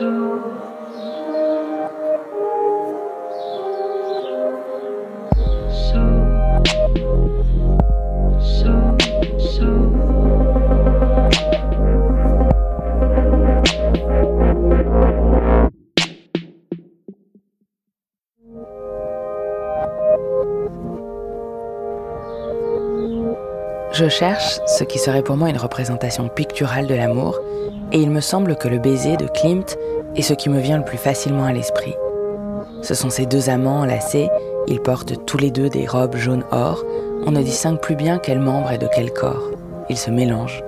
to Je cherche ce qui serait pour moi une représentation picturale de l'amour, et il me semble que le baiser de Klimt est ce qui me vient le plus facilement à l'esprit. Ce sont ces deux amants enlacés, ils portent tous les deux des robes jaune or, on ne distingue plus bien quel membre est de quel corps. Ils se mélangent.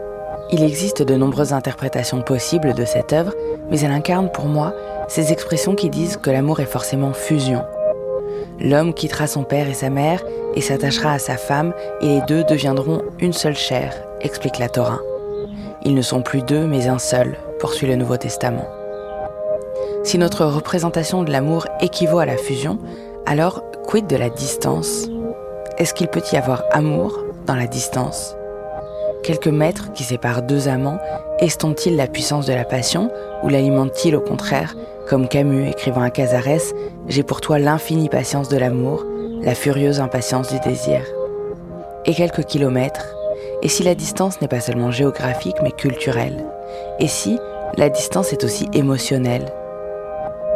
Il existe de nombreuses interprétations possibles de cette œuvre, mais elle incarne pour moi ces expressions qui disent que l'amour est forcément fusion. L'homme quittera son père et sa mère et s'attachera à sa femme, et les deux deviendront une seule chair, explique la Torah. Ils ne sont plus deux, mais un seul, poursuit le Nouveau Testament. Si notre représentation de l'amour équivaut à la fusion, alors quid de la distance? Est-ce qu'il peut y avoir amour dans la distance? Quelques mètres qui séparent deux amants estompent-ils la puissance de la passion ou l'alimentent-ils au contraire, comme Camus écrivant à Casares J'ai pour toi l'infinie patience de l'amour, la furieuse impatience du désir. Et quelques kilomètres, et si la distance n'est pas seulement géographique mais culturelle Et si la distance est aussi émotionnelle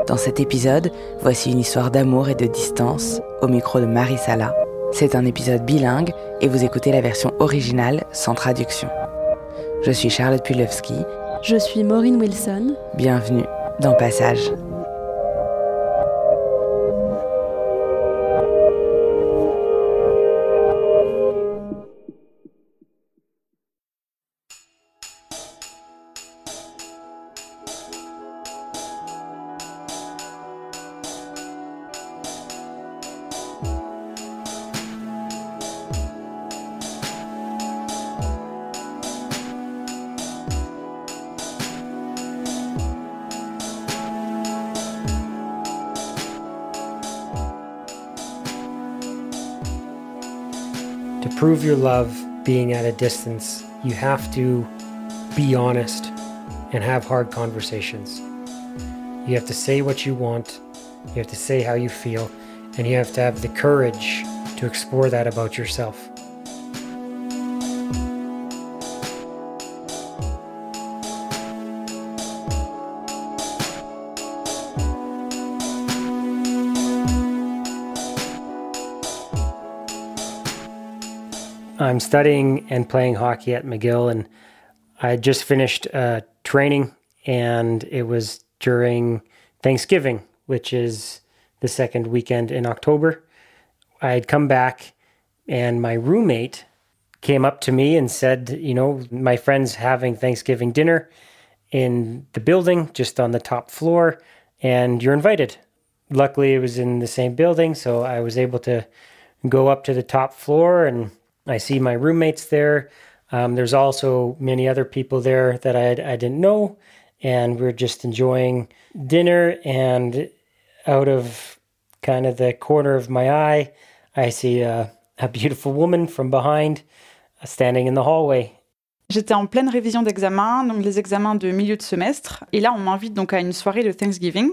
Dans cet épisode, voici une histoire d'amour et de distance au micro de Marie Sala. C'est un épisode bilingue et vous écoutez la version originale sans traduction. Je suis Charlotte Pulewski. Je suis Maureen Wilson. Bienvenue dans Passage. Prove your love being at a distance, you have to be honest and have hard conversations. You have to say what you want, you have to say how you feel, and you have to have the courage to explore that about yourself. I'm studying and playing hockey at McGill, and I just finished uh, training, and it was during Thanksgiving, which is the second weekend in October. I had come back, and my roommate came up to me and said, You know, my friend's having Thanksgiving dinner in the building, just on the top floor, and you're invited. Luckily, it was in the same building, so I was able to go up to the top floor and I see my roommates there. Um, there's also many other people there that I, I didn't know, and we're just enjoying dinner. And out of kind of the corner of my eye, I see a, a beautiful woman from behind standing in the hallway. J'étais en pleine révision d'examen, donc les examens de milieu de semestre. Et là, on m'invite donc à une soirée de Thanksgiving.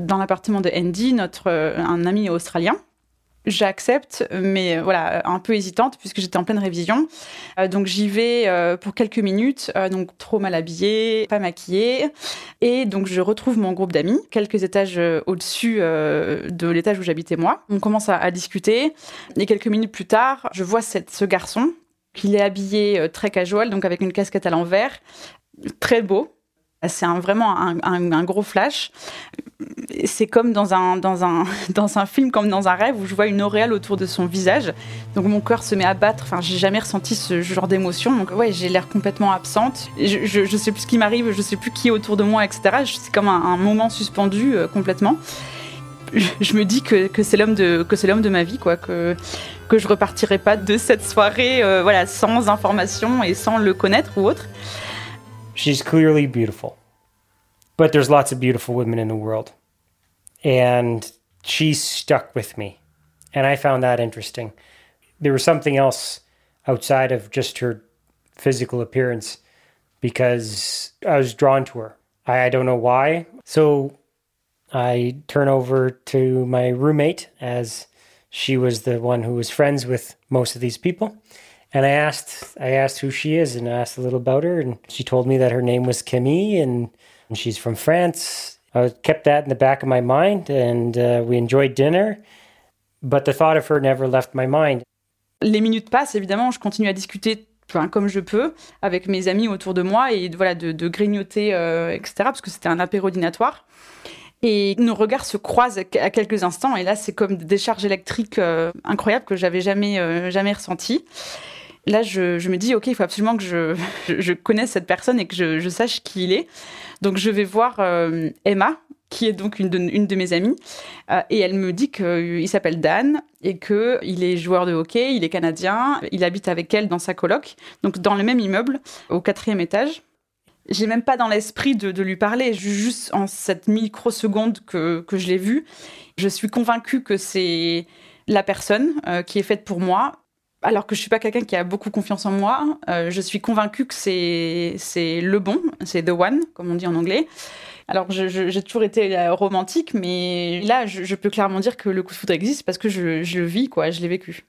dans l'appartement de Andy, notre, un ami australien j'accepte, mais euh, voilà, un peu hésitante puisque j'étais en pleine révision. Euh, donc j'y vais euh, pour quelques minutes, donc trop mal habillée, pas maquillée. Et donc je retrouve mon groupe d'amis, quelques étages au-dessus de l'étage où j'habitais moi. On commence à, discuter. Et quelques minutes plus tard, je vois ce garçon qu'il est habillé très casual, donc avec une casquette à l'envers, très beau, c'est vraiment un, gros flash. C'est comme dans un, dans, un, dans un film, comme dans un rêve, où je vois une auréole autour de son visage. Donc mon cœur se met à battre. Enfin, j'ai jamais ressenti ce genre d'émotion. Donc ouais, j'ai l'air complètement absente. Je, je, sais plus ce qui m'arrive, je sais plus qui est autour de moi, etc. C'est comme un, moment suspendu euh, complètement. Je, me dis que, que c'est l'homme de de ma vie, quoi. Que que je repartirai pas de cette soirée, euh, voilà, sans information et sans le connaître ou autre. She's clearly beautiful. But there's lots of beautiful women in the world. And she stuck with me. And I found that interesting. There was something else outside of just her physical appearance because I was drawn to her. I don't know why. So I turn over to my roommate as she was the one who was friends with most of these people. And I asked, I asked who she is, and I asked a little about her, and she told me that her name was Camille, and, and she's from France. I kept that in the back of my mind, and uh, we enjoyed dinner, but the thought of her never left my mind. Les minutes passent, évidemment, je continue à discuter Enfin, comme je peux, avec mes amis autour de moi et voilà de, de grignoter, euh, etc. Parce que c'était un apéro dînatoire. Et nos regards se croisent à quelques instants. Et là, c'est comme des décharges électriques euh, incroyables que j'avais jamais, euh, jamais ressenties là, je, me dis, OK, il faut absolument que je, connaisse cette personne et que je, sache qui il est. Donc, je vais voir euh, Emma, qui est donc une de, mes amies, euh, et elle me dit qu'il s'appelle Dan et qu'il est joueur de hockey, il est canadien, il habite avec elle dans sa coloc, donc dans le même immeuble, au quatrième étage. J'ai même pas dans l'esprit de, lui parler, juste en cette microseconde que, que je l'ai vu, je suis convaincue que c'est la personne euh, qui est faite pour moi alors que je suis pas quelqu'un qui a beaucoup confiance en moi, euh, je suis convaincue que c'est c'est le bon, c'est the one, comme on dit en anglais. Alors j'ai toujours été euh, romantique, mais là je, peux clairement dire que le coup de foudre existe parce que je, le vis, quoi, je l'ai vécu.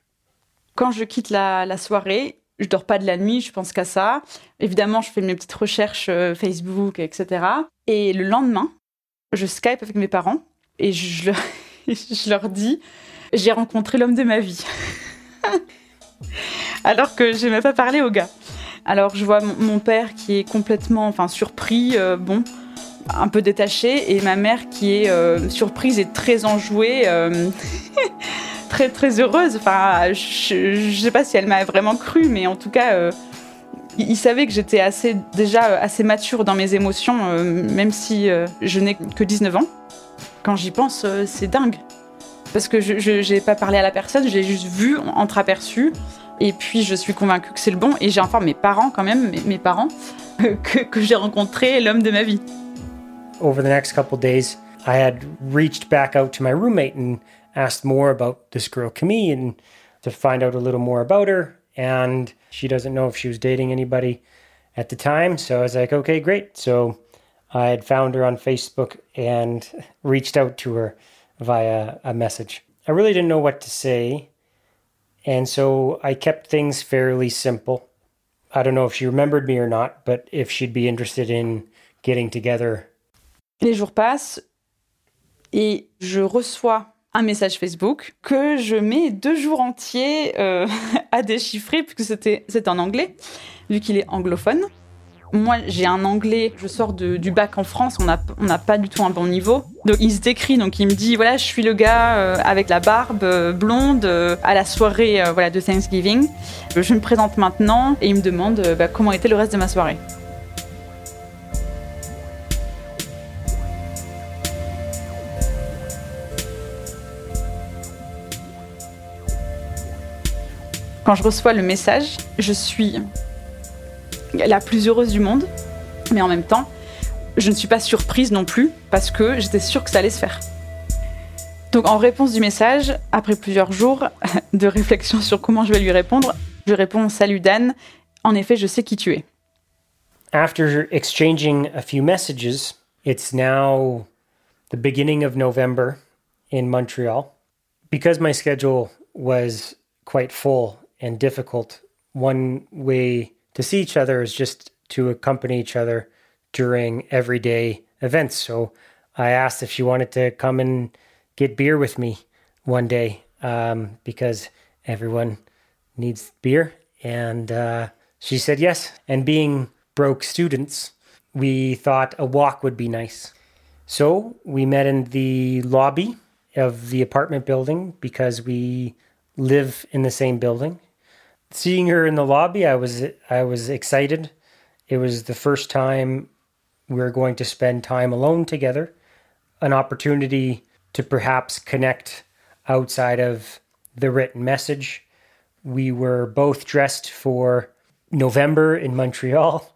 Quand je quitte la, la, soirée, je dors pas de la nuit, je pense qu'à ça. Évidemment, je fais mes petites recherches euh, Facebook, etc. Et le lendemain, je Skype avec mes parents et je, je leur dis j'ai rencontré l'homme de ma vie. alors que je n'ai pas parlé au gars. Alors je vois mon père qui est complètement enfin, surpris, euh, bon, un peu détaché, et ma mère qui est euh, surprise et très enjouée, euh, très très heureuse. Enfin, je sais pas si elle m'a vraiment cru, mais en tout cas, il, savait que j'étais assez, déjà assez mature dans mes émotions, même si je n'ai que 19 ans. Quand j'y pense, c'est dingue. Parce que je n'ai pas parlé à la personne, je l'ai juste vu, entreaperçu. Et puis je suis convaincue que c'est le bon. Et j'informe mes parents quand même, mes, mes parents, que, que j'ai rencontré l'homme de ma vie. Over the next couple days, I had reached back out to my roommate and asked more about this girl Camille and to find out a little more about her. And she doesn't know if she was dating anybody at the time. So I was like, okay, great. So I had found her on Facebook and reached out to her via a message. I really didn't know what to say, and so I kept things fairly simple. I don't know if she remembered me or not, but if she'd be interested in getting together. Les jours passent et je reçois un message Facebook que je mets deux jours entiers euh, à déchiffrer puisque c'était en anglais vu qu'il est anglophone. Moi, j'ai un anglais, je sors du bac en France, on n'a pas du tout un bon niveau. Donc il se décrit, donc il me dit voilà, je suis le gars euh, avec la barbe euh, blonde euh, à la soirée voilà de Thanksgiving. Je me présente maintenant et il me demande bah, comment était le reste de ma soirée. Quand je reçois le message, je suis la plus heureuse du monde, mais en même temps, je ne suis pas surprise non plus parce que j'étais sûre que ça allait se faire. Donc en réponse du message, après plusieurs jours de réflexion sur comment je vais lui répondre, je réponds Salut Dan, en effet je sais qui tu es. After exchanging a few messages, it's now the beginning of November in Montreal. Because my schedule was quite full and difficult, one way to see each other is just to accompany each other during everyday events. So I asked if she wanted to come and get beer with me one day um, because everyone needs beer. And uh, she said yes. And being broke students, we thought a walk would be nice. So we met in the lobby of the apartment building because we live in the same building. Seeing her in the lobby, I was I was excited. It was the first time we were going to spend time alone together, an opportunity to perhaps connect outside of the written message. We were both dressed for November in Montreal.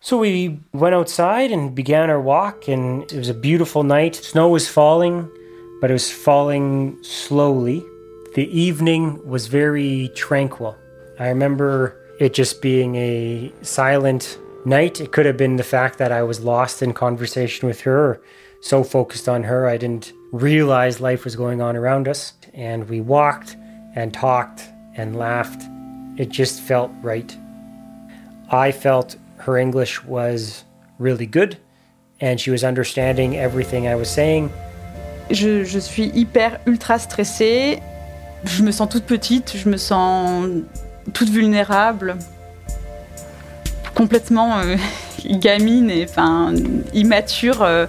So we went outside and began our walk, and it was a beautiful night. Snow was falling, but it was falling slowly. The evening was very tranquil. I remember it just being a silent night. It could have been the fact that I was lost in conversation with her, so focused on her, I didn't realize life was going on around us. And we walked and talked and laughed. It just felt right. I felt her English was really good and she was understanding everything I was saying. Je, je suis hyper ultra stressée. Je me sens toute petite, je me sens toute vulnérable, complètement euh, gamine et enfin immature. Euh,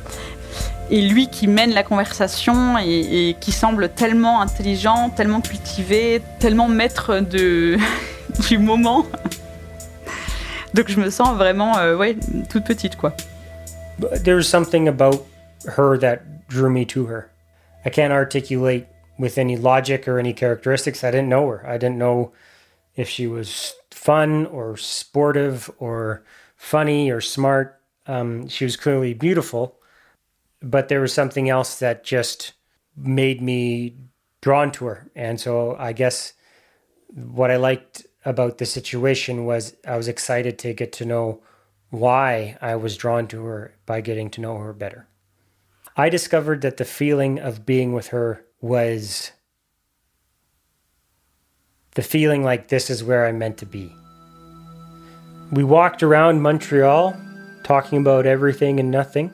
et lui qui mène la conversation et, qui semble tellement intelligent, tellement cultivé, tellement maître du moment. Donc je me sens vraiment euh, ouais, toute petite quoi. There's something about her that drew me to her. I can't articulate with any logic or any characteristics. I didn't know her. I didn't know if she was fun or sportive or funny or smart. Um, she was clearly beautiful, but there was something else that just made me drawn to her. And so I guess what I liked about the situation was I was excited to get to know why I was drawn to her by getting to know her better. I discovered that the feeling of being with her was the feeling like this is where I'm meant to be. We walked around Montreal talking about everything and nothing.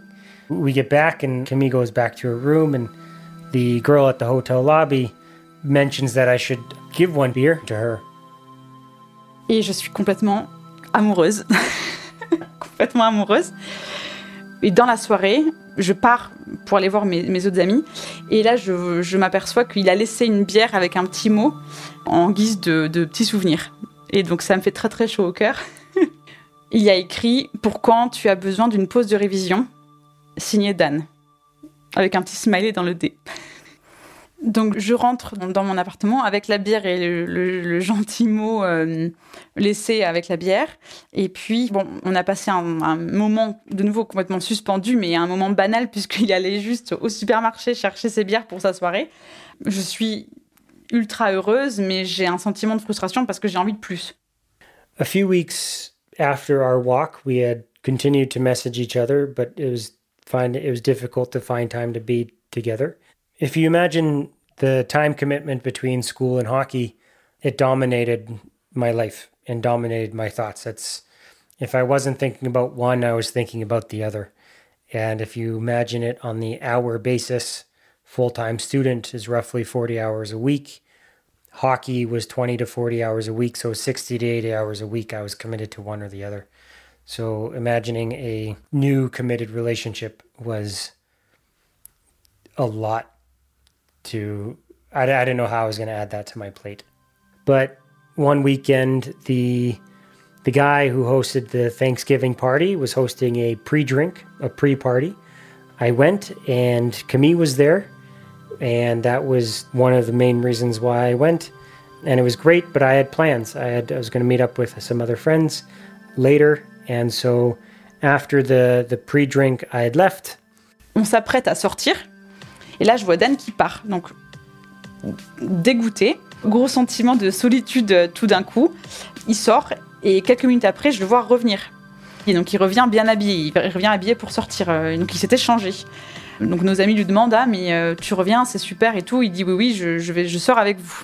We get back, and Camille goes back to her room, and the girl at the hotel lobby mentions that I should give one beer to her. Et je suis complètement amoureuse. complètement amoureuse. Et dans la soirée, je pars pour aller voir mes, autres amis. Et là, je, m'aperçois qu'il a laissé une bière avec un petit mot en guise de, de petit souvenir. Et donc, ça me fait très très chaud au cœur. Il y a écrit Pour quand tu as besoin d'une pause de révision? Signé Dan. Avec un petit smiley dans le dé. Donc je rentre dans mon appartement avec la bière et le, gentil mot euh, laissé avec la bière. Et puis, bon, on a passé un, moment de nouveau complètement suspendu, mais un moment banal puisqu'il allait juste au supermarché chercher ses bières pour sa soirée. Je suis ultra heureuse, mais j'ai un sentiment de frustration parce que j'ai envie de plus. A few weeks after our walk, we had continued to message each other, but it was difficult to find time to be together. If you imagine the time commitment between school and hockey, it dominated my life and dominated my thoughts. That's if I wasn't thinking about one, I was thinking about the other. And if you imagine it on the hour basis, full time student is roughly 40 hours a week. Hockey was 20 to 40 hours a week. So 60 to 80 hours a week, I was committed to one or the other. So imagining a new committed relationship was a lot to I, I didn't know how I was going to add that to my plate. But one weekend, the the guy who hosted the Thanksgiving party was hosting a pre-drink, a pre-party. I went, and Camille was there, and that was one of the main reasons why I went. And it was great, but I had plans. I had I was going to meet up with some other friends later, and so after the the pre-drink, I had left. On s'apprête à sortir, et là je vois Dan qui part. Donc dégoûté, gros sentiment de solitude euh, tout d'un coup. Il sort et quelques minutes après, je le vois revenir. Et donc il revient bien habillé, il revient habillé pour sortir. Euh, donc il s'était changé. Donc nos amis lui demandent ah mais euh, tu reviens c'est super et tout. Il dit oui oui je, je vais je sors avec vous.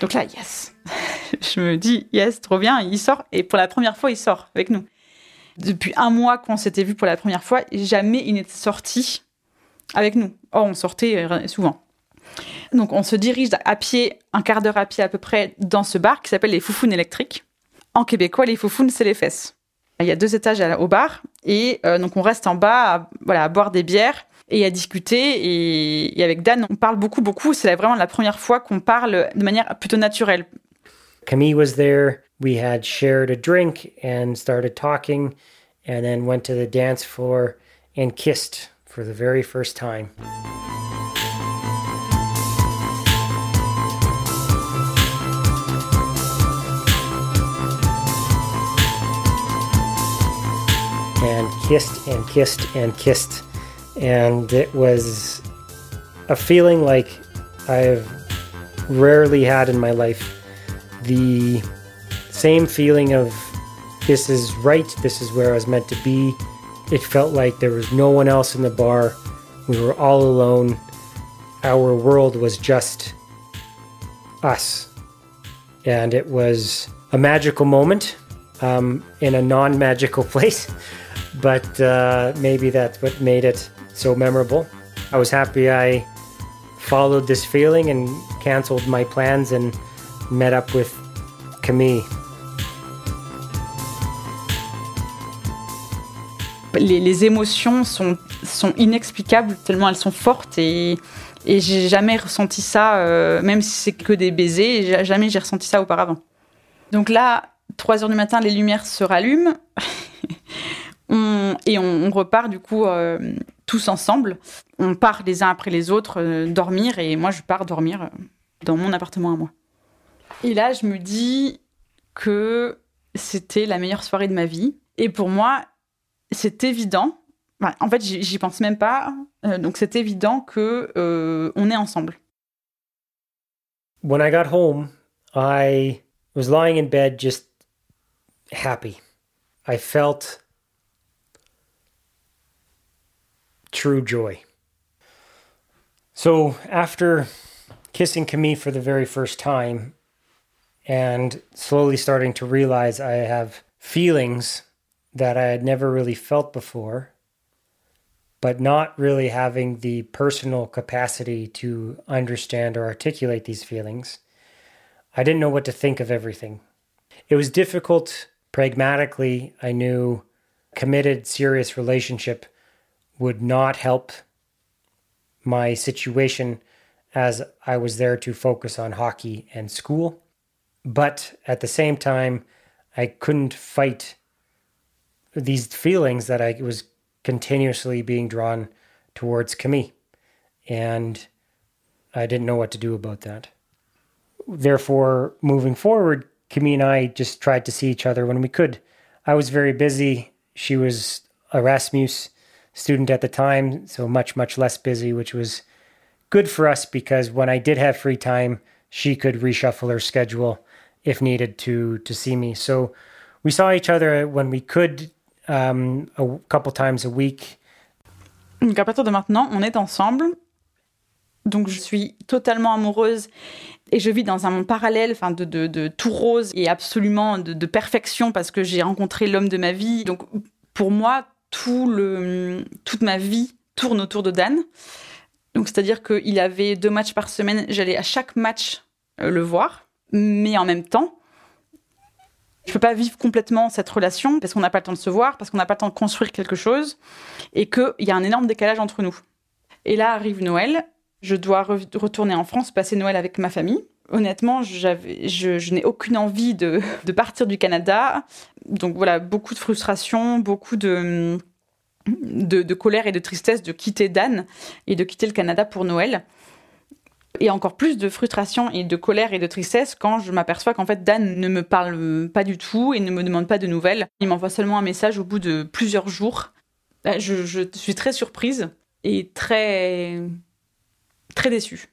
Donc là yes, je me dis yes trop bien. Il sort et pour la première fois il sort avec nous. Depuis un mois qu'on s'était vu pour la première fois, jamais il n'était sorti avec nous. Or on sortait euh, souvent. Donc on se dirige à pied, un quart d'heure à pied à peu près, dans ce bar qui s'appelle les Foufounes électriques. En québécois, les Foufounes, c'est les fesses. Il y a deux étages au bar et euh, donc on reste en bas, à, voilà, à boire des bières et à discuter. Et, et avec Dan, on parle beaucoup, beaucoup. C'est vraiment la première fois qu'on parle de manière plutôt naturelle. Camille was there. We had shared a drink and started talking, and then went to the dance floor and kissed for the very first time. And kissed and kissed and kissed. And it was a feeling like I've rarely had in my life. The same feeling of this is right, this is where I was meant to be. It felt like there was no one else in the bar. We were all alone. Our world was just us. And it was a magical moment um, in a non magical place, but uh, maybe that's what made it so memorable. I was happy I followed this feeling and canceled my plans and met up with Camille. Les, émotions sont, sont inexplicables tellement elles sont fortes et, j'ai jamais ressenti ça, euh, même si c'est que des baisers, jamais j'ai ressenti ça auparavant. Donc là, 3 heures du matin, les lumières se rallument et on, repart du coup euh, tous ensemble. On part les uns après les autres euh, dormir et moi je pars dormir dans mon appartement à moi. Et là, je me dis que c'était la meilleure soirée de ma vie. Et pour moi, c'est évident. Enfin, en fait, j'y pense même pas. Euh, donc, c'est évident que euh, on est ensemble. When I got home, I was lying in bed just happy. I felt true joy. So after kissing Camille for the very first time and slowly starting to realize I have feelings that I had never really felt before, but not really having the personal capacity to understand or articulate these feelings, I didn't know what to think of everything. It was difficult pragmatically. I knew committed, serious relationship would not help my situation as I was there to focus on hockey and school. But at the same time, I couldn't fight these feelings that I was continuously being drawn towards Camille. And I didn't know what to do about that. Therefore, moving forward, Camille and I just tried to see each other when we could. I was very busy. She was a Rasmus student at the time, so much, much less busy, which was good for us because when I did have free time, she could reshuffle her schedule if needed to to see me. So we saw each other when we could um, a couple times a week. Donc, à partir de maintenant, on est ensemble. Donc, je suis totalement amoureuse et je vis dans un monde parallèle, enfin, de, tout rose et absolument de, perfection parce que j'ai rencontré l'homme de ma vie. Donc, pour moi, toute ma vie tourne autour de Dan. Donc, c'est-à-dire qu'il avait deux matchs par semaine. J'allais à chaque match euh, le voir. Mais en même temps, je peux pas vivre complètement cette relation parce qu'on n'a pas le temps de se voir, parce qu'on n'a pas le temps de construire quelque chose et qu'il y a un énorme décalage entre nous. Et là arrive Noël. Je dois re- retourner en France, passer Noël avec ma famille. Honnêtement, je, n'ai aucune envie de, partir du Canada. Donc voilà, beaucoup de frustration, beaucoup de colère et de tristesse de quitter Dan et de quitter le Canada pour Noël. Et encore plus de frustration et de colère et de tristesse quand je m'aperçois qu'en fait Dan ne me parle pas du tout et ne me demande pas de nouvelles. Il m'envoie seulement un message au bout de plusieurs jours. Euh, Je, je suis très surprise et très très déçue.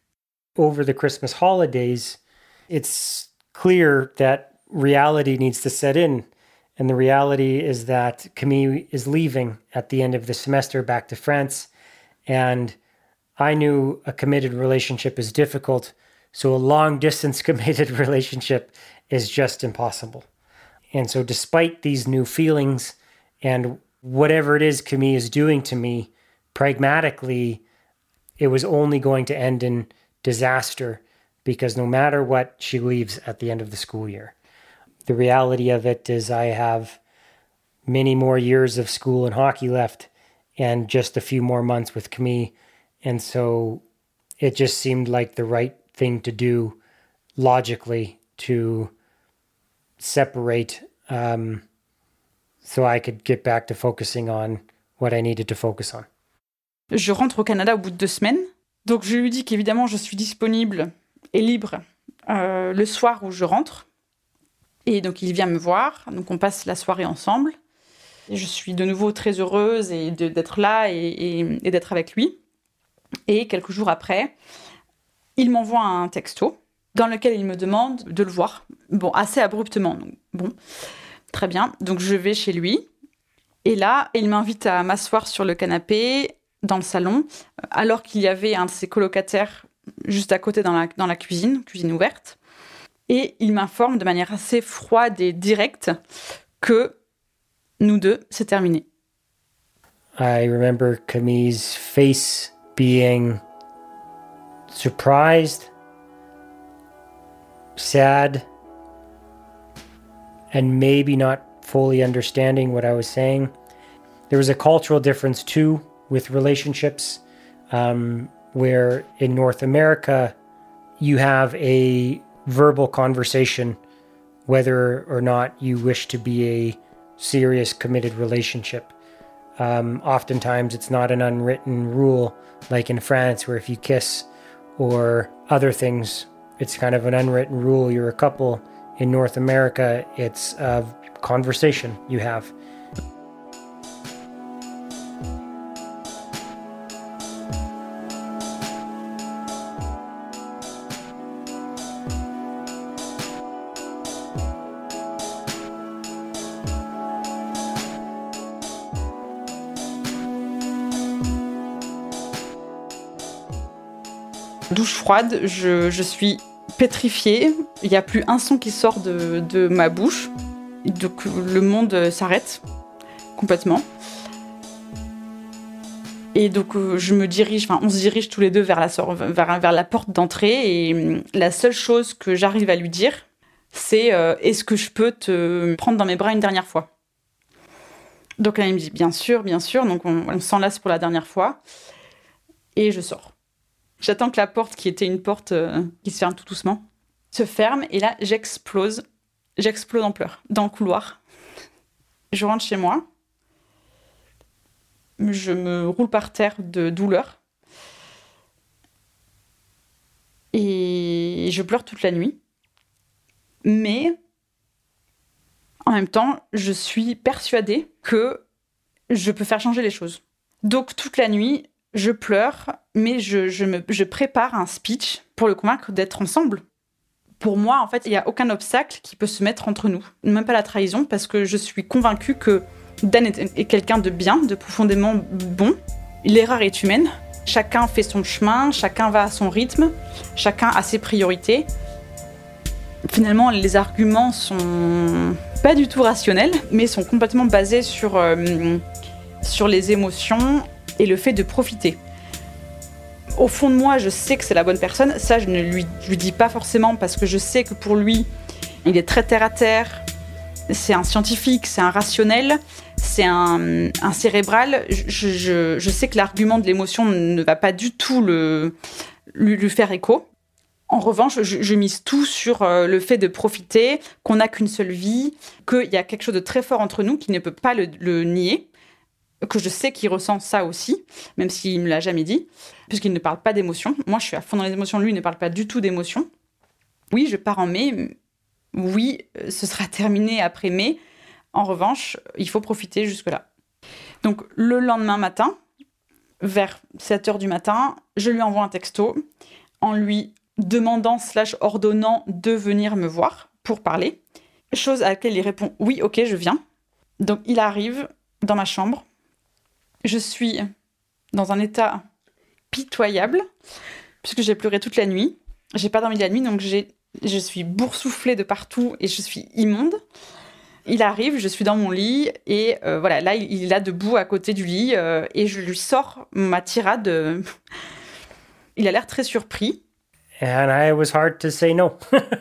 over the Christmas holidays, it's clear that reality needs to set in. And the reality is that Camille is leaving at the end of the semester back to France. And I knew a committed relationship is difficult, so a long distance committed relationship is just impossible. And so, despite these new feelings and whatever it is Camille is doing to me, pragmatically, it was only going to end in disaster because no matter what, she leaves at the end of the school year. The reality of it is, I have many more years of school and hockey left and just a few more months with Camille. And so it just seemed like the right thing to do logically to separate um, so I could get back to focusing on what I needed to focus on. Je rentre au Canada au bout de deux semaines. Donc je lui dis qu'évidemment je suis disponible et libre euh, le soir où je rentre. Et donc il vient me voir. Donc on passe la soirée ensemble. Je suis de nouveau très heureuse et d'être là et, et, et d'être avec lui. Et quelques jours après, il m'envoie un texto dans lequel il me demande de le voir. Bon, assez abruptement. Bon, très bien. Donc je vais chez lui. Et là, il m'invite à m'asseoir sur le canapé dans le salon, alors qu'il y avait un de ses colocataires juste à côté dans la, cuisine, cuisine ouverte. Et il m'informe de manière assez froide et directe que nous deux, c'est terminé. Camille's face being surprised, sad, and maybe not fully understanding what I was saying. There was a cultural difference too with relationships, um, where in North America, you have a verbal conversation whether or not you wish to be a serious committed relationship. Um, oftentimes, it's not an unwritten rule like in France, where if you kiss or other things, it's kind of an unwritten rule. You're a couple. In North America, it's a conversation you have. Douche froide, je, je suis pétrifiée. Il n'y a plus un son qui sort de, de ma bouche. Donc le monde s'arrête complètement. Et donc je me dirige, enfin on se dirige tous les deux vers la, vers, vers la porte d'entrée et hum, la seule chose que j'arrive à lui dire, c'est euh, est-ce que je peux te prendre dans mes bras une dernière fois? Donc là il me dit bien sûr, bien sûr, donc on, on s'enlace pour la dernière fois et je sors. J'attends que la porte, qui était une porte euh, qui se ferme tout doucement, se ferme. Et là, j'explose. J'explose en pleurs, dans le couloir. Je rentre chez moi. Je me roule par terre de douleur. Et je pleure toute la nuit. Mais en même temps, je suis persuadée que je peux faire changer les choses. Donc toute la nuit, je pleure, mais je, prépare un speech pour le convaincre d'être ensemble. Pour moi, en fait, il n'y a aucun obstacle qui peut se mettre entre nous, même pas la trahison, parce que je suis convaincue que Dan est, est quelqu'un de bien, de profondément bon. L'erreur est humaine. Chacun fait son chemin, chacun va à son rythme, chacun a ses priorités. Finalement, les arguments sont pas du tout rationnels, mais sont complètement basés sur, euh, sur les émotions et le fait de profiter. Au fond de moi, je sais que c'est la bonne personne. Ça, je ne lui, dis pas forcément parce que je sais que pour lui, il est très terre à terre. C'est un scientifique, c'est un rationnel, c'est un, cérébral. Je, sais que l'argument de l'émotion ne va pas du tout le, lui, faire écho. En revanche, je, mise tout sur euh, le fait de profiter, qu'on n'a qu'une seule vie, qu'il y a quelque chose de très fort entre nous qui ne peut pas le nier que je sais qu'il ressent ça aussi, même s'il me l'a jamais dit, puisqu'il ne parle pas d'émotions. Moi, je suis à fond dans les émotions, lui il ne parle pas du tout d'émotions. Oui, je pars en mai. Oui, ce sera terminé après mai. En revanche, il faut profiter jusque-là. Donc, le lendemain matin, vers 7 heures du matin, je lui envoie un texto en lui demandant slash ordonnant de venir me voir pour parler. Chose à laquelle il répond oui, ok, je viens. Donc il arrive dans ma chambre, je suis dans un état pitoyable, puisque j'ai pleuré toute la nuit. J'ai pas dormi la nuit, donc je suis boursouflée de partout et je suis immonde. Il arrive, je suis dans mon lit et euh, voilà, là il est là debout à côté du lit euh, et je lui sors ma tirade. il a l'air très surpris. And I was hard to say no.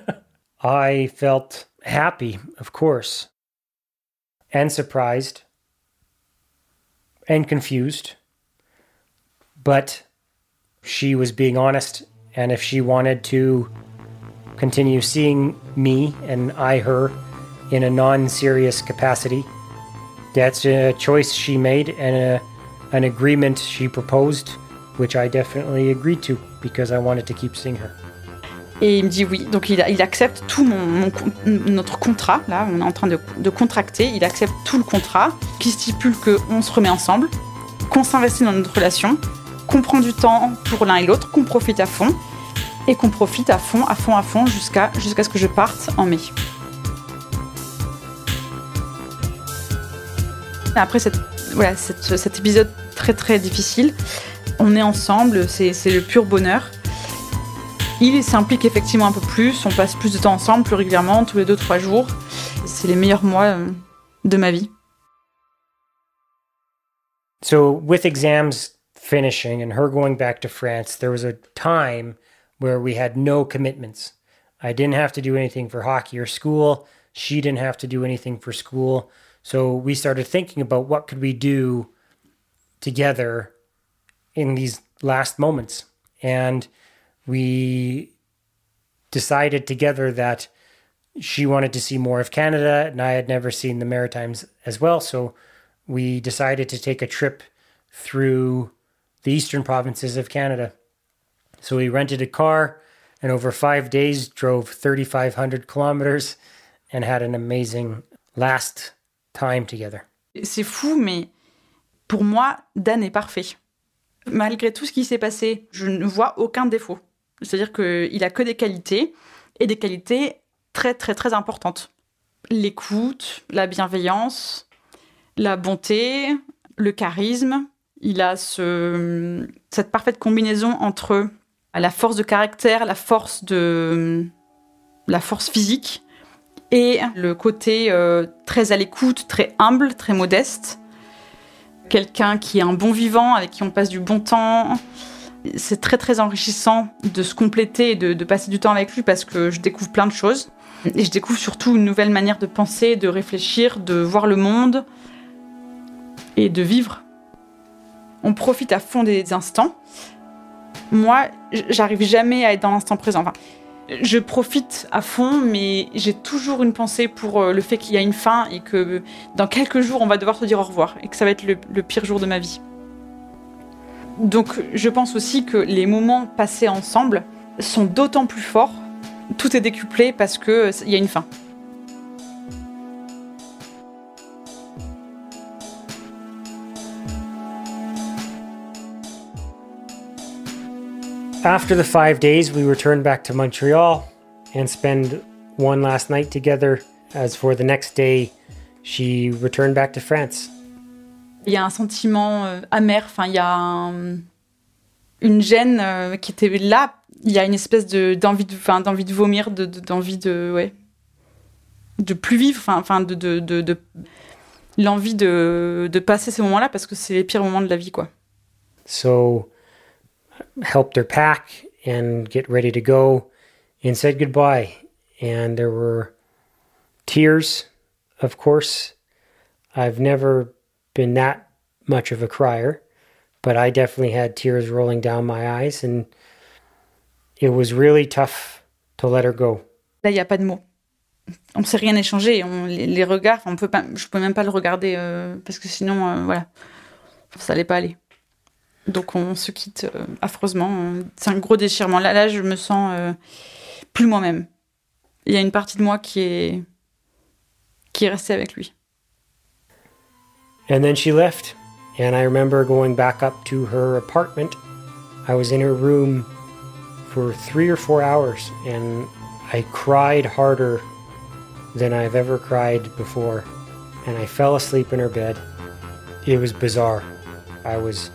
I felt happy, of course, and surprised, and confused. But she was being honest, and if she wanted to continue seeing me and I her in a non serious capacity, that's a choice she made and a, an agreement she proposed, which I definitely agreed to because I wanted to keep seeing her. Et il me dit oui. Donc il, accepte tout notre contrat. Là, on est en train de, contracter. Il accepte tout le contrat qui stipule qu'on se remet ensemble, qu'on s'investit dans notre relation, qu'on prend du temps pour l'un et l'autre, qu'on profite à fond et qu'on profite à fond, à fond, à fond jusqu'à ce que je parte en mai. Après cette, voilà, cet épisode très très difficile, on est ensemble, c'est le pur bonheur. Il s'implique effectivement un peu plus, on passe plus de temps ensemble, plus régulièrement, tous les deux, trois jours. C'est les meilleurs mois euh, de ma vie. So, with exams finishing and her going back to France, there was a time where we had no commitments. I didn't have to do anything for hockey or school. She didn't have to do anything for school. So, we started thinking about what could we do together in these last moments. And we decided together that she wanted to see more of Canada, and I had never seen the Maritimes as well. So we decided to take a trip through the eastern provinces of Canada. So we rented a car and over five days drove 3,500 kilometers and had an amazing last time together. C'est fou, mais pour moi, Dan est parfait. Malgré tout ce qui s'est passé, je ne vois aucun défaut. C'est-à-dire qu'il a que des qualités, et des qualités très très très importantes. L'écoute, la bienveillance, la bonté, le charisme. Il a ce, cette parfaite combinaison entre la force de caractère, la force de la force physique et le côté euh, très à l'écoute, très humble, très modeste. Quelqu'un qui est un bon vivant, avec qui on passe du bon temps. C'est très très enrichissant de se compléter et de, passer du temps avec lui parce que je découvre plein de choses. Et je découvre surtout une nouvelle manière de penser, de réfléchir, de voir le monde et de vivre. On profite à fond des instants. Moi, j'arrive jamais à être dans l'instant présent. Je profite à fond, mais j'ai toujours une pensée pour euh, le fait qu'il y a une fin et que dans quelques jours, on va devoir se dire au revoir et que ça va être le pire jour de ma vie. Donc, je pense aussi que les moments passés ensemble sont d'autant plus forts. Tout est décuplé parce que euh, y a une fin. After the five days, we returned back to Montreal and spend one last night together. As for the next day, she returned back to France. Il y a un sentiment euh, amer, enfin, il y a un- une gêne euh, qui était là. Il y a une espèce de, d'envie, de, enfin, d'envie de vomir, de, de- d'envie de, ouais, de plus vivre, enfin, de, de, de, de- l'envie de, de passer ces moments-là parce que c'est les pires moments de la vie, quoi. So, helped her pack and get ready to go and said goodbye. And there were tears, of course. I've never been that much of a crier, but I definitely had tears rolling down my eyes, and it was really tough to let her go. Là, il n'y a pas de mots. On ne s'est rien échangé. On, les, regards, on peut pas, je ne peux même pas le regarder euh, parce que sinon, euh, voilà, ça n'allait pas aller. Donc on se quitte euh, affreusement. C'est un gros déchirement. Là, là, je me sens plus moi-même. Il y a une partie de moi qui est qui est restée avec lui. And then she left, and I remember going back up to her apartment. I was in her room for three or four hours, and I cried harder than I've ever cried before. And I fell asleep in her bed. It was bizarre. I was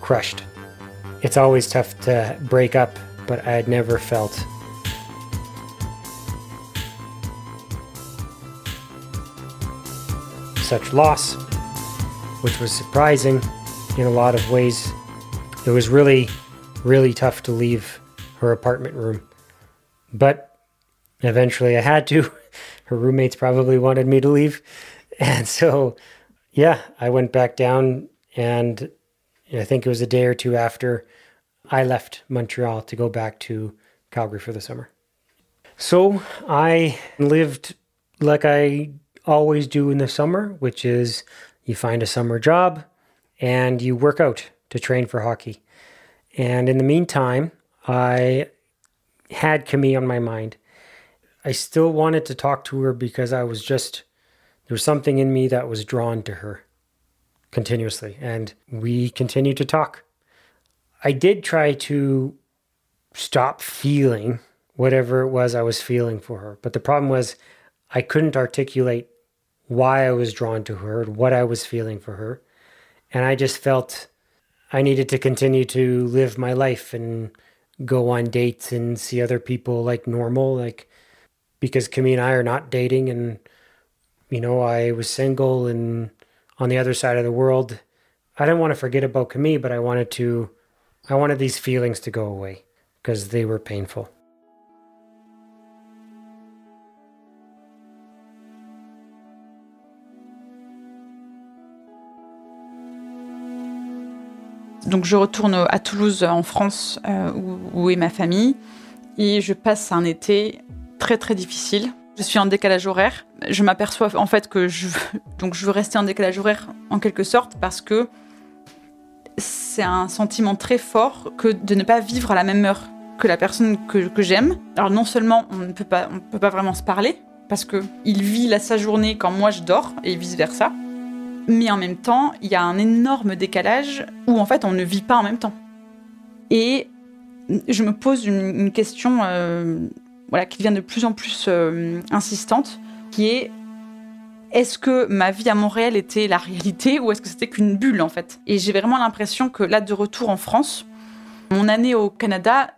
crushed. It's always tough to break up, but I had never felt such loss, which was surprising in a lot of ways. It was really, really tough to leave her apartment room. But eventually I had to. Her roommates probably wanted me to leave. And so, yeah, I went back down, and I think it was a day or two after I left Montreal to go back to Calgary for the summer. So I lived like I always do in the summer, which is you find a summer job and you work out to train for hockey. And in the meantime, I had Camille on my mind. I still wanted to talk to her because I was just, there was something in me that was drawn to her continuously. And we continued to talk. I did try to stop feeling whatever it was I was feeling for her. But the problem was I couldn't articulate why I was drawn to her, and what I was feeling for her. And I just felt I needed to continue to live my life and go on dates and see other people like normal, like because Camille and I are not dating and you know, I was single and on the other side of the world. I didn't want to forget about Camille, but I wanted to I wanted these feelings to go away because they were painful. Donc je retourne à Toulouse en France euh, où, est ma famille et je passe un été très très difficile. Je suis en décalage horaire. Je m'aperçois en fait que je donc je veux rester en décalage horaire en quelque sorte parce que c'est un sentiment très fort que de ne pas vivre à la même heure que la personne que, que j'aime. Alors non seulement on ne peut pas on peut pas vraiment se parler parce que il vit la, sa journée quand moi je dors et vice versa mais en même temps, il y a un énorme décalage où en fait on ne vit pas en même temps. Et je me pose une, question euh, voilà, qui devient de plus en plus euh, insistante, qui est est-ce que ma vie à Montréal était la réalité ou est-ce que c'était qu'une bulle en fait? Et j'ai vraiment l'impression que là, de retour en France, mon année au Canada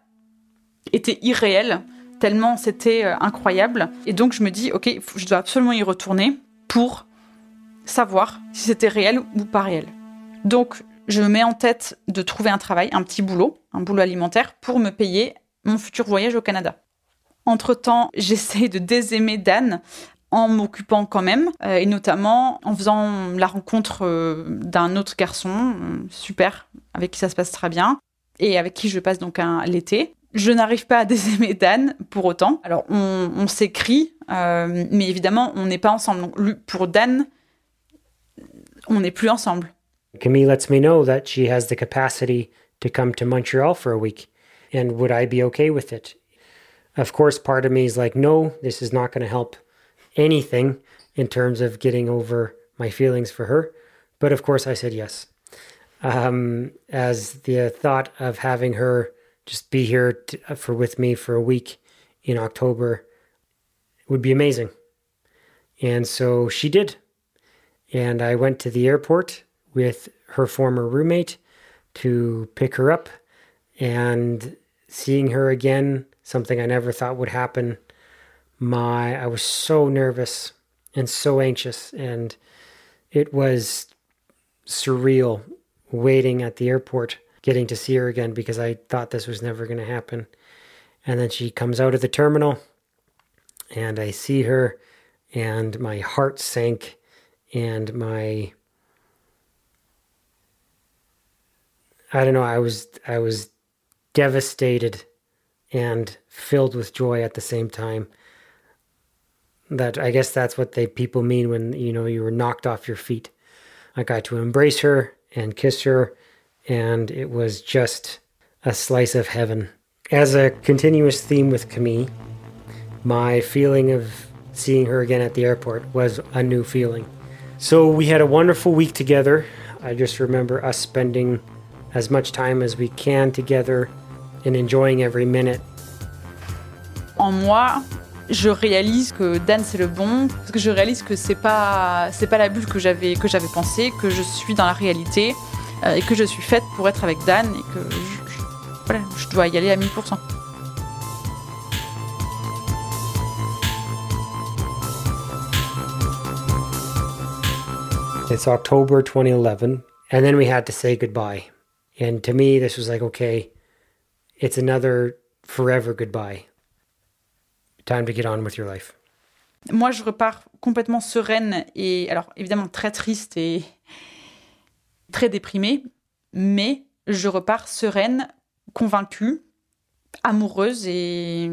était irréelle, tellement c'était euh, incroyable. Et donc je me dis, ok, je dois absolument y retourner pour savoir si c'était réel ou pas réel. Donc, je me mets en tête de trouver un travail, un petit boulot, un boulot alimentaire, pour me payer mon futur voyage au Canada. Entre-temps, j'essaie de désaimer Dan en m'occupant quand même, euh, et notamment en faisant la rencontre euh, d'un autre garçon, euh, super, avec qui ça se passe très bien, et avec qui je passe donc l'été. Je n'arrive pas à désaimer Dan pour autant. Alors, on, s'écrit, mais évidemment, on n'est pas ensemble. Donc, pour Dan, on n'est plus ensemble. Camille lets me know that she has the capacity to come to Montreal for a week. And would I be okay with it? Of course, part of me is like, no, this is not going to help anything in terms of getting over my feelings for her. But of course, I said yes. Um, as the thought of having her just be here to, for with me for a week in October would be amazing. And so she did. And I went to the airport with her former roommate to pick her up and seeing her again, something I never thought would happen. My I was so nervous and so anxious and it was surreal waiting at the airport getting to see her again because I thought this was never going to happen. And then she comes out of the terminal and I see her and my heart sank and my I don't know, I was I was devastated and filled with joy at the same time. That I guess that's what they people mean when you know you were knocked off your feet. I got to embrace her and kiss her and it was just a slice of heaven. As a continuous theme with Camille, my feeling of seeing her again at the airport was a new feeling. So we had a wonderful week together. I just remember us spending as much time as we can together and enjoying every minute. En moi, je réalise que Dan c'est le bon, parce que je réalise que c'est pas c'est pas la bulle que j'avais que j'avais pensé, que je suis dans la réalité euh, et que je suis faite pour être avec Dan et que je, voilà, je dois y aller à 1000%. It's October 2011, and then we had to say goodbye. And to me, this was like, okay, it's another forever goodbye. Time to get on with your life. Moi, je repars complètement sereine et, alors évidemment, très triste et très déprimée, mais je repars sereine, convaincue, amoureuse et,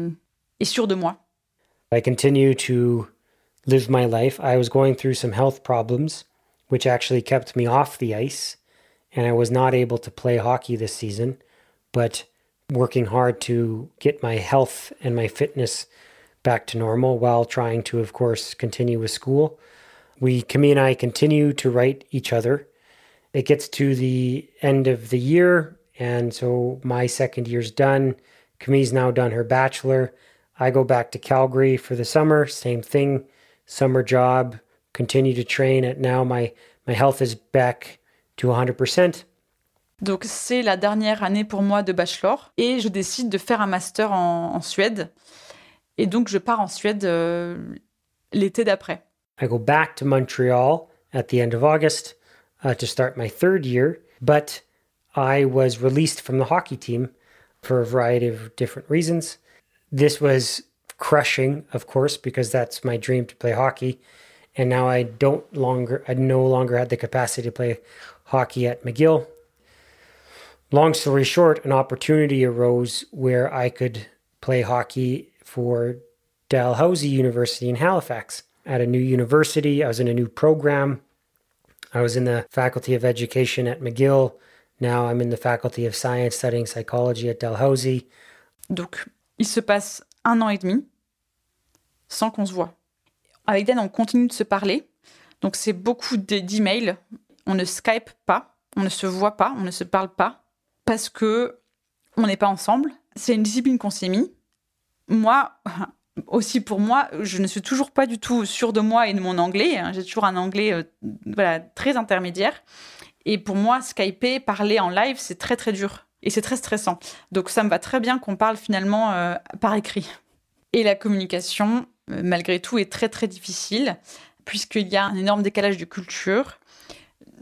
et sûre de moi. I continue to live my life. I was going through some health problems, which actually kept me off the ice, and I was not able to play hockey this season, but working hard to get my health and my fitness back to normal while trying to, of course, continue with school. We, Camille and I, continue to write each other. It gets to the end of the year, and so my second year's done. Camille's now done her bachelor. I go back to Calgary for the summer, same thing, summer job, continue to train. At now, my, my health is back to 100%. Donc c'est la dernière année pour moi de bachelor et je décide de faire un master en, en Suède. Et donc je pars en Suède euh, l'été d'après. I go back to Montreal at the end of August uh, to start my third year, but I was released from the hockey team for a variety of different reasons. This was crushing, of course, because that's my dream to play hockey. And now I don't longer, I no longer had the capacity to play hockey at McGill. Long story short, an opportunity arose where I could play hockey for Dalhousie University in Halifax. At a new university, I was in a new program. I was in the Faculty of Education at McGill. Now I'm in the Faculty of Science studying psychology at Dalhousie. Donc il se passe un an et demi sans qu'on se voit. Avec Dan, on continue de se parler. Donc c'est beaucoup d'emails. On ne Skype pas, on ne se voit pas, on ne se parle pas parce que on n'est pas ensemble. C'est une discipline qu'on s'est mis. Moi, aussi pour moi, je ne suis toujours pas du tout sûre de moi et de mon anglais. J'ai toujours un anglais euh, voilà, très intermédiaire. Et pour moi, Skyper, parler en live, c'est très très dur. Et c'est très stressant. Donc ça me va très bien qu'on parle finalement euh, par écrit. Et la communication, malgré tout, est très très difficile, puisqu'il y a un énorme décalage de culture,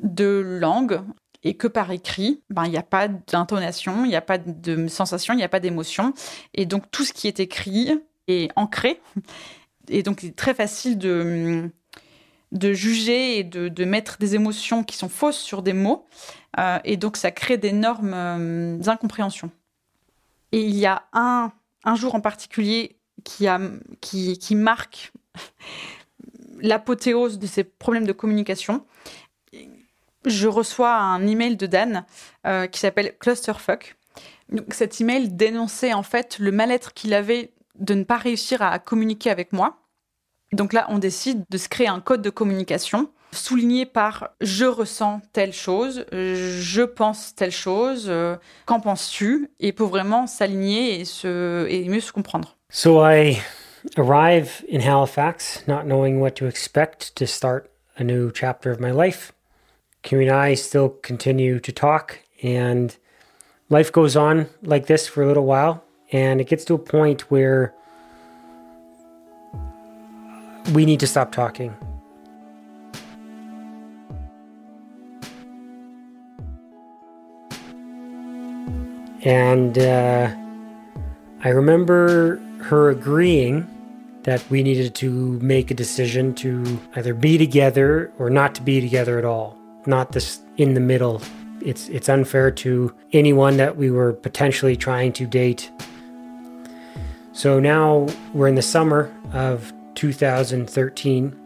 de langue, et que par écrit, ben, il n'y a pas d'intonation, il n'y a pas de sensation, il n'y a pas d'émotion. Et donc tout ce qui est écrit est ancré. Et donc il est très facile de, de juger et de, de mettre des émotions qui sont fausses sur des mots. Euh, et donc ça crée d'énormes euh, incompréhensions. Et il y a un, un jour en particulier qui, marque l'apothéose de ces problèmes de communication. Je reçois un email de Dan euh, qui s'appelle Clusterfuck. Donc cet email dénonçait en fait le mal-être qu'il avait de ne pas réussir à communiquer avec moi. Donc là, on décide de se créer un code de communication souligné par je ressens telle chose, je pense telle chose, euh, qu'en penses-tu? Et pour vraiment s'aligner et mieux se comprendre. So I arrive in Halifax, not knowing what to expect to start a new chapter of my life. Kim and I still continue to talk, and life goes on like this for a little while. And it gets to a point where we need to stop talking. And uh, I remember her agreeing that we needed to make a decision to either be together or not to be together at all, not this in the middle. It's it's unfair to anyone that we were potentially trying to date. So now we're in the summer of 2013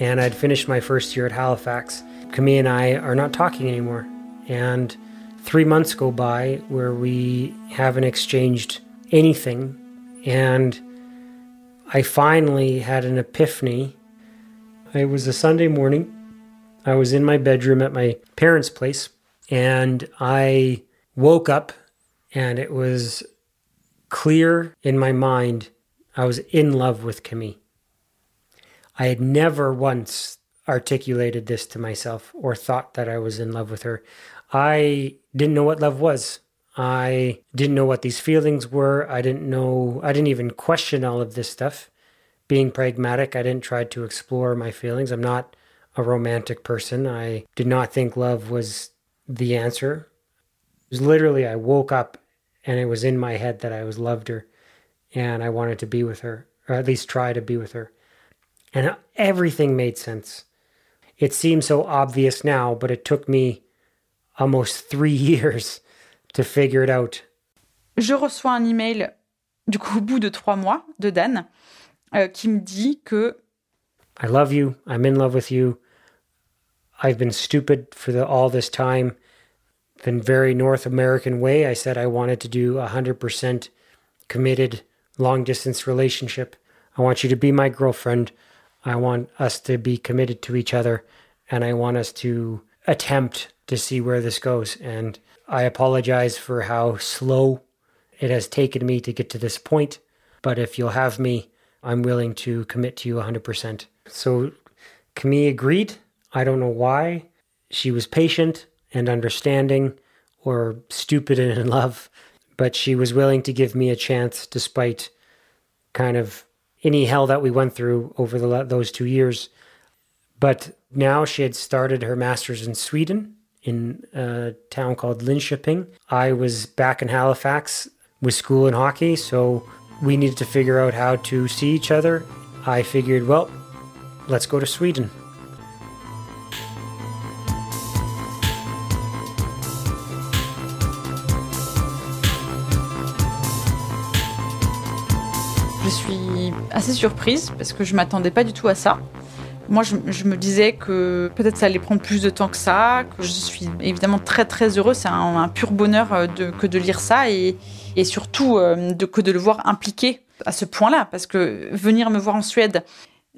and I'd finished my first year at Halifax. Camille and I are not talking anymore. And three months go by where we haven't exchanged anything. And I finally had an epiphany. It was a Sunday morning. I was in my bedroom at my parents' place, and I woke up, and it was clear in my mind I was in love with Camille. I had never once articulated this to myself or thought that I was in love with her. I didn't know what love was. I didn't know what these feelings were. I didn't know, I didn't even question all of this stuff. Being pragmatic, I didn't try to explore my feelings. I'm not a romantic person. I did not think love was the answer. It was literally, I woke up and it was in my head that I was loved her and I wanted to be with her, or at least try to be with her. And everything made sense. It seems so obvious now, but it took me almost three years to figure it out. Je reçois un email, du coup, au bout de trois mois, de Dan, euh, qui me dit que I love you. I'm in love with you. I've been stupid for the, all this time. The very North American way. I said I wanted to do a 100% committed long distance relationship. I want you to be my girlfriend. I want us to be committed to each other. And I want us to attempt to see where this goes. And I apologize for how slow it has taken me to get to this point. But if you'll have me, I'm willing to commit to you 100%. So Camille agreed. I don't know why. She was patient and understanding or stupid and in love, but she was willing to give me a chance despite kind of any hell that we went through over the, those two years. But now she had started her master's in Sweden in a town called Linköping. I was back in Halifax with school and hockey, so we needed to figure out how to see each other. I figured, well, let's go to Sweden. je suis assez surprise parce que je m'attendais pas du tout à ça. Moi, je, me disais que peut-être ça allait prendre plus de temps que ça, que je suis évidemment très très heureuse. C'est un, pur bonheur euh, que de lire ça et, surtout euh, que de le voir impliqué à ce point-là. Parce que venir me voir en Suède,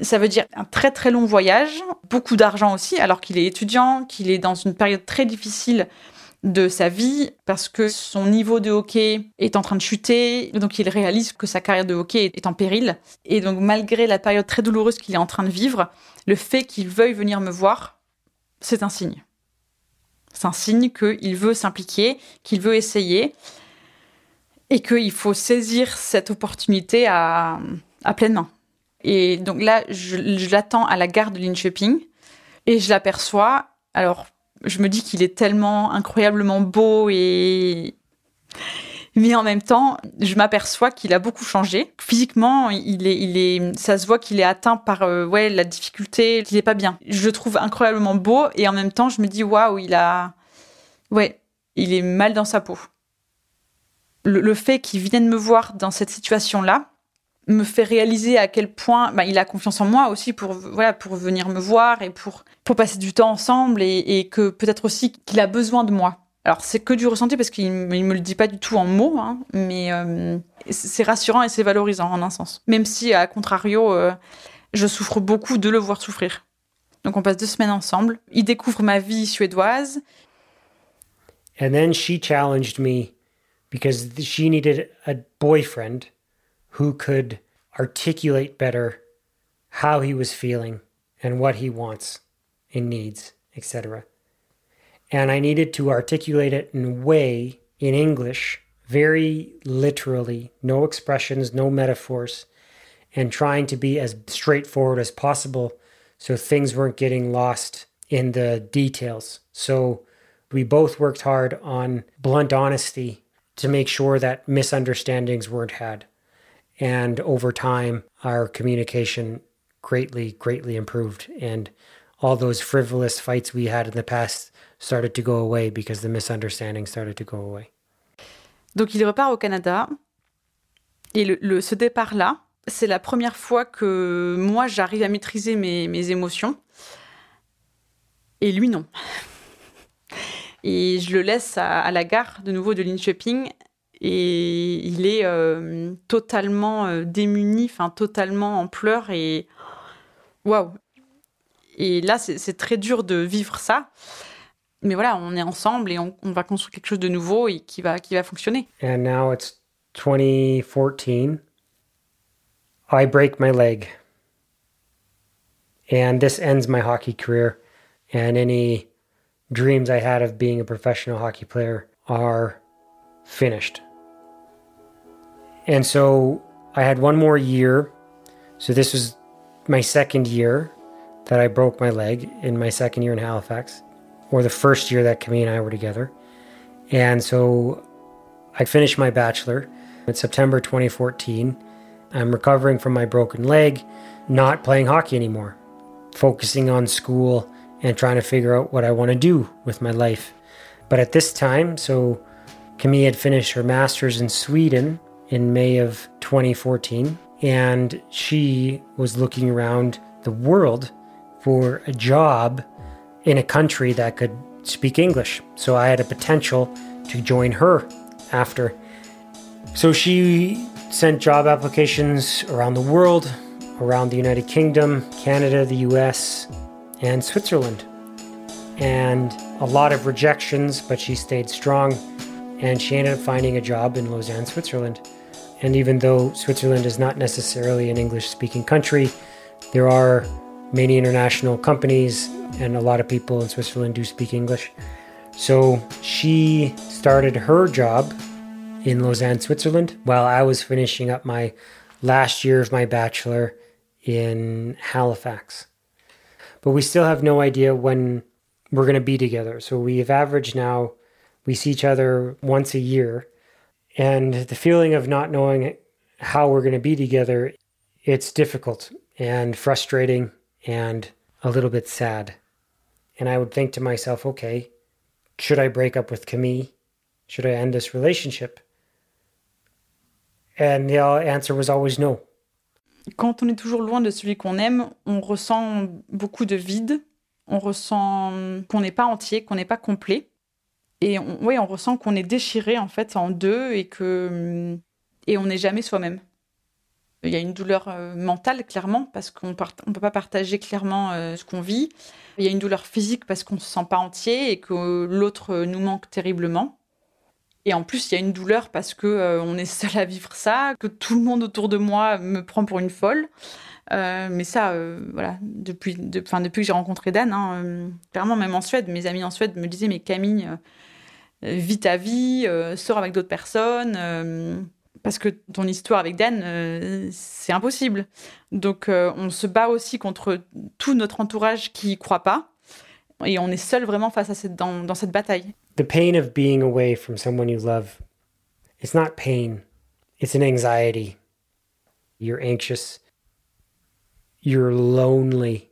ça veut dire un très très long voyage, beaucoup d'argent aussi, alors qu'il est étudiant, qu'il est dans une période très difficile de sa vie parce que son niveau de hockey est en train de chuter, donc il réalise que sa carrière de hockey est en péril. Et donc malgré la période très douloureuse qu'il est en train de vivre, le fait qu'il veuille venir me voir, c'est un signe. C'est un signe qu'il veut s'impliquer, qu'il veut essayer et qu'il faut saisir cette opportunité à, à pleine main. Et donc là, je, l'attends à la gare de Linköping et je l'aperçois. Alors, je me dis qu'il est tellement incroyablement beau et mais en même temps, je m'aperçois qu'il a beaucoup changé. Physiquement, il est, il est, ça se voit qu'il est atteint par euh, ouais la difficulté, qu'il est pas bien. Je le trouve incroyablement beau et en même temps, je me dis waouh, il a, ouais, il est mal dans sa peau. Le, le fait qu'il vienne me voir dans cette situation-là me fait réaliser à quel point bah, il a confiance en moi aussi pour voilà pour venir me voir et pour pour passer du temps ensemble et, que peut-être aussi qu'il a besoin de moi. Alors c'est que du ressenti parce qu'il il me le dit pas du tout en mots, hein, mais euh, c'est rassurant et c'est valorisant en un sens. Même si à contrario, euh, je souffre beaucoup de le voir souffrir. Donc on passe deux semaines ensemble. Il découvre ma vie suédoise. And then she challenged me because she needed a boyfriend who could articulate better how he was feeling and what he wants and needs, etc. And I needed to articulate it in a way in English, very literally, no expressions, no metaphors, and trying to be as straightforward as possible so things weren't getting lost in the details. So we both worked hard on blunt honesty to make sure that misunderstandings weren't had. And over time, our communication greatly, greatly improved. And all those frivolous fights we had in the past started to go away because the misunderstanding started to go away. Donc il repart au Canada. Et le, le ce départ-là, c'est la première fois que moi j'arrive à maîtriser mes, mes émotions. Et lui, non. Et je le laisse à, à la gare de nouveau de Linköping et il est euh, totalement euh, démuni, enfin totalement en pleurs et waouh. Et là, c'est très dur de vivre ça. Mais voilà, on est ensemble et on, on, va construire quelque chose de nouveau et qui va, qui va fonctionner. And now it's 2014. I break my leg. And this ends my hockey career. And any dreams I had of being a professional hockey player are finished. And so I had one more year. So this was my second year that I broke my leg in my second year in Halifax, or the first year that Camille and I were together. And so I finished my bachelor in September 2014. I'm recovering from my broken leg, not playing hockey anymore, focusing on school and trying to figure out what I want to do with my life. But at this time, so Camille had finished her master's in Sweden in May of 2014, and she was looking around the world for a job in a country that could speak English. So I had a potential to join her after. So she sent job applications around the world, around the United Kingdom, Canada, the US, and Switzerland. And a lot of rejections, but she stayed strong and she ended up finding a job in Lausanne, Switzerland. And even though Switzerland is not necessarily an English speaking country, there are many international companies and a lot of people in Switzerland do speak English. So she started her job in Lausanne, Switzerland, while I was finishing up my last year of my bachelor in Halifax. But we still have no idea when we're going to be together. So we've averaged now, we see each other once a year. And the feeling of not knowing how we're going to be together, it's difficult and frustrating and a little bit sad. And I would think to myself, okay, should I break up with Camille? Should I end this relationship? And the answer was always no. Quand on est toujours loin de celui qu'on aime, on ressent beaucoup de vide, on ressent qu'on n'est pas entier, qu'on n'est pas complet. Et on, oui, on ressent qu'on est déchiré en fait en deux et que et on n'est jamais soi-même. Il y a une douleur euh, mentale clairement parce qu'on ne peut pas partager clairement euh, ce qu'on vit. Il y a une douleur physique parce qu'on se sent pas entier et que l'autre nous manque terriblement. Et en plus, il y a une douleur parce que euh, on est seul à vivre ça, que tout le monde autour de moi me prend pour une folle. Euh, mais ça, euh, voilà, depuis, depuis que j'ai rencontré Dan, hein, clairement, même en Suède, mes amis en Suède me disaient Mais Camille, vis ta vie, sors avec d'autres personnes, parce que ton histoire avec Dan, c'est impossible. Donc, on se bat aussi contre tout notre entourage qui y croit pas. Et on est seul vraiment face à cette, dans, dans cette bataille. The pain of being away from someone you love, it's not pain, it's an anxiety. You're anxious, you're lonely,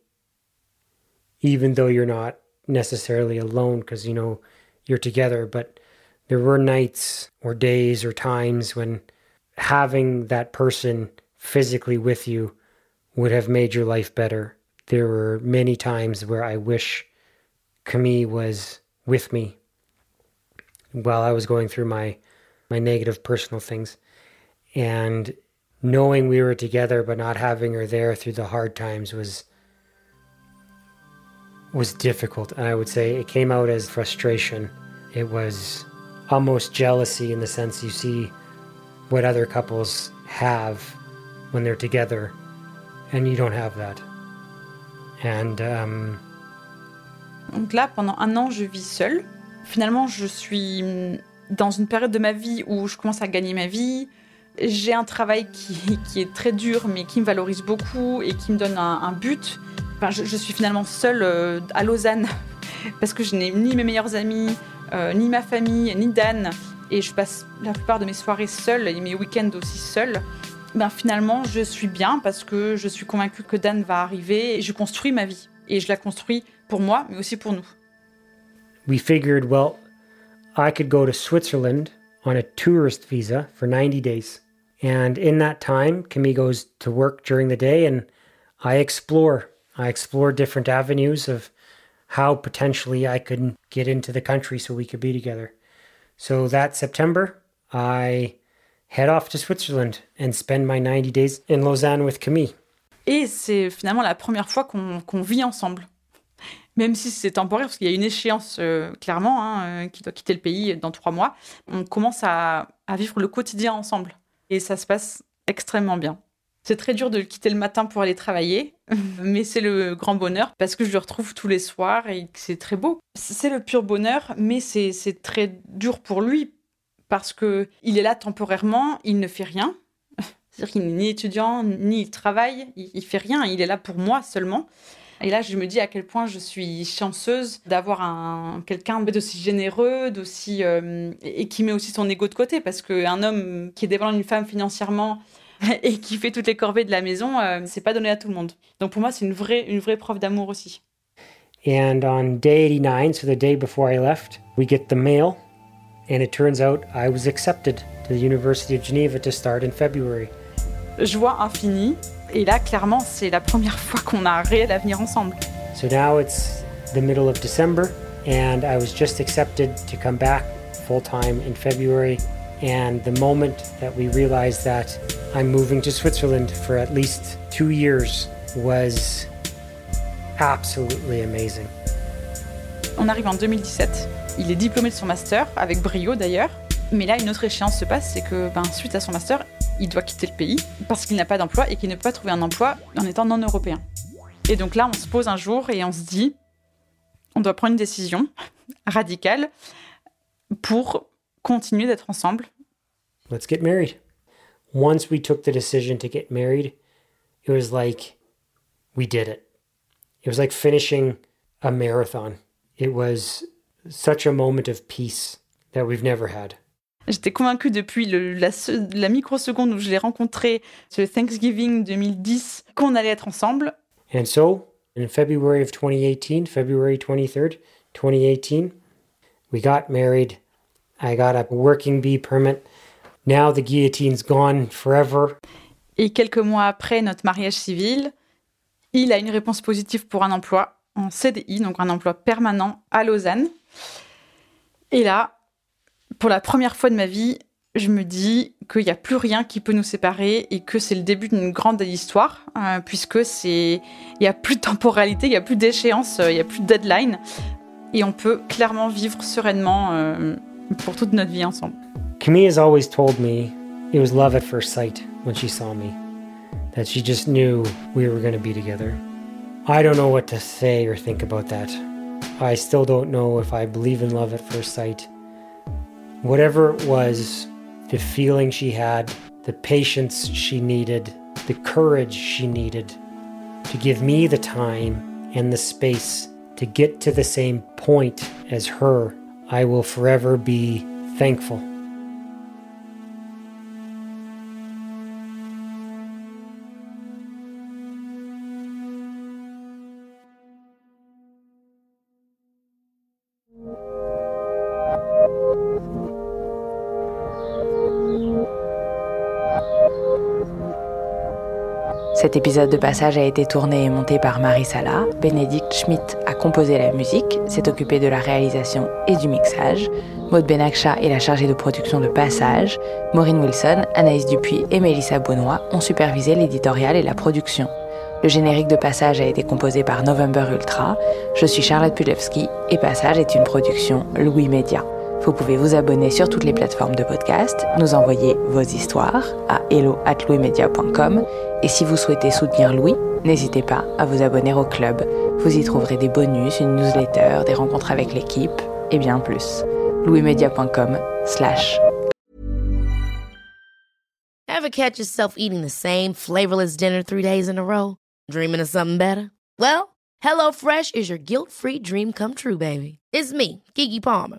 even though you're not necessarily alone because you know you're together. But there were nights or days or times when having that person physically with you would have made your life better. There were many times where I wish Camille was with me while I was going through my my negative personal things and knowing we were together but not having her there through the hard times was was difficult and I would say it came out as frustration it was almost jealousy in the sense you see what other couples have when they're together and you don't have that and um, Donc là, pendant un an, je vis seule. Finalement, je suis dans une période de ma vie où je commence à gagner ma vie. J'ai un travail qui, est très dur, mais qui me valorise beaucoup et qui me donne un, but. Je, suis finalement seule euh, à Lausanne parce que je n'ai ni mes meilleurs amis, euh, ni ma famille, ni Dan. Et je passe la plupart de mes soirées seule et mes week-ends aussi seule. Ben, finalement, je suis bien parce que je suis convaincue que Dan va arriver et je construis ma vie. Et je la construis pour moi, mais aussi pour nous. We figured, well, I could go to Switzerland on a tourist visa for 90 days. And in that time, Camille goes to work during the day and I explore. I explore different avenues of how potentially I could get into the country so we could be together. So that September, I head off to Switzerland and spend my 90 days in Lausanne with Camille. Et c'est finalement la première fois qu'on qu vit ensemble. même si c'est temporaire, parce qu'il y a une échéance euh, clairement, hein, euh, qui doit quitter le pays dans trois mois, on commence à, vivre le quotidien ensemble. Et ça se passe extrêmement bien. C'est très dur de le quitter le matin pour aller travailler, mais c'est le grand bonheur parce que je le retrouve tous les soirs et c'est très beau. C'est le pur bonheur, mais c'est très dur pour lui parce que il est là temporairement, il ne fait rien. C'est-à-dire qu'il n'est ni étudiant, ni il travaille, il, il fait rien, il est là pour moi seulement. Et là, je me dis à quel point je suis chanceuse d'avoir un quelqu'un d'aussi généreux, d'aussi euh, et qui met aussi son ego de côté, parce qu'un homme qui est dépendant d'une femme financièrement et qui fait toutes les corvées de la maison, euh, c'est pas donné à tout le monde. Donc pour moi, c'est une vraie une vraie preuve d'amour aussi. And on day 89, so the day before I left, we get the mail, and it turns out I was accepted to the University of Geneva to start in February. Joie infinie. Et là, clairement, c'est la première fois qu'on a un réel avenir ensemble. So now it's the middle of December, and I was just accepted to come back full time in February. And the moment that we realized that I'm moving to Switzerland for at least two years was absolutely amazing. On arrive en 2017. Il est diplômé de son master, avec brio d'ailleurs. Mais là, une autre échéance se passe, c'est que ben, suite à son master, il doit quitter le pays parce qu'il n'a pas d'emploi et qu'il ne peut pas trouver un emploi en étant non européen. Et donc là, on se pose un jour et on se dit, on doit prendre une décision radicale pour continuer d'être ensemble. Let's get married. Once we took the decision to get married, it was like we did it. It was like finishing a marathon. It was such a moment of peace that we've never had. J'étais convaincue depuis le, la, la microseconde où je l'ai rencontré, ce Thanksgiving 2010, qu'on allait être ensemble. And so, in February of 2018, February 23rd, 2018, we got married. I got a working bee permit. Now the guillotine's gone forever. Et quelques mois après notre mariage civil, il a une réponse positive pour un emploi en CDI, donc un emploi permanent à Lausanne. Et là, pour la première fois de ma vie, je me dis qu'il n'y a plus rien qui peut nous séparer et que c'est le début d'une grande histoire, euh, puisque c'est, il n'y a plus de temporalité, il n'y a plus d'échéance, euh, il n'y a plus de deadline, et on peut clairement vivre sereinement euh, pour toute notre vie ensemble. Camille has always told me it was love at first sight when she saw me, that she just knew we were going to be together. I don't know what to say or think about that. I still don't know if I believe in love at first sight. Whatever it was, the feeling she had, the patience she needed, the courage she needed to give me the time and the space to get to the same point as her, I will forever be thankful. Cet épisode de passage a été tourné et monté par Marie Sala. Bénédicte Schmidt a composé la musique, s'est occupé de la réalisation et du mixage. Maud Benakcha est la chargée de production de Passage. Maureen Wilson, Anaïs Dupuis et Mélissa Benoît ont supervisé l'éditorial et la production. Le générique de Passage a été composé par November Ultra. Je suis Charlotte Pudlewski et Passage est une production Louis Média. Vous pouvez vous abonner sur toutes les plateformes de podcast, nous envoyer vos histoires à hello@louismedia.com et si vous souhaitez soutenir Louis, n'hésitez pas à vous abonner au club. Vous y trouverez des bonus, une newsletter, des rencontres avec l'équipe et bien plus. louismedia.com slash Ever catch yourself eating the same flavorless dinner three days in a row? Dreaming of something better? Well, HelloFresh is your guilt-free dream come true, baby. It's me, Kiki Palmer.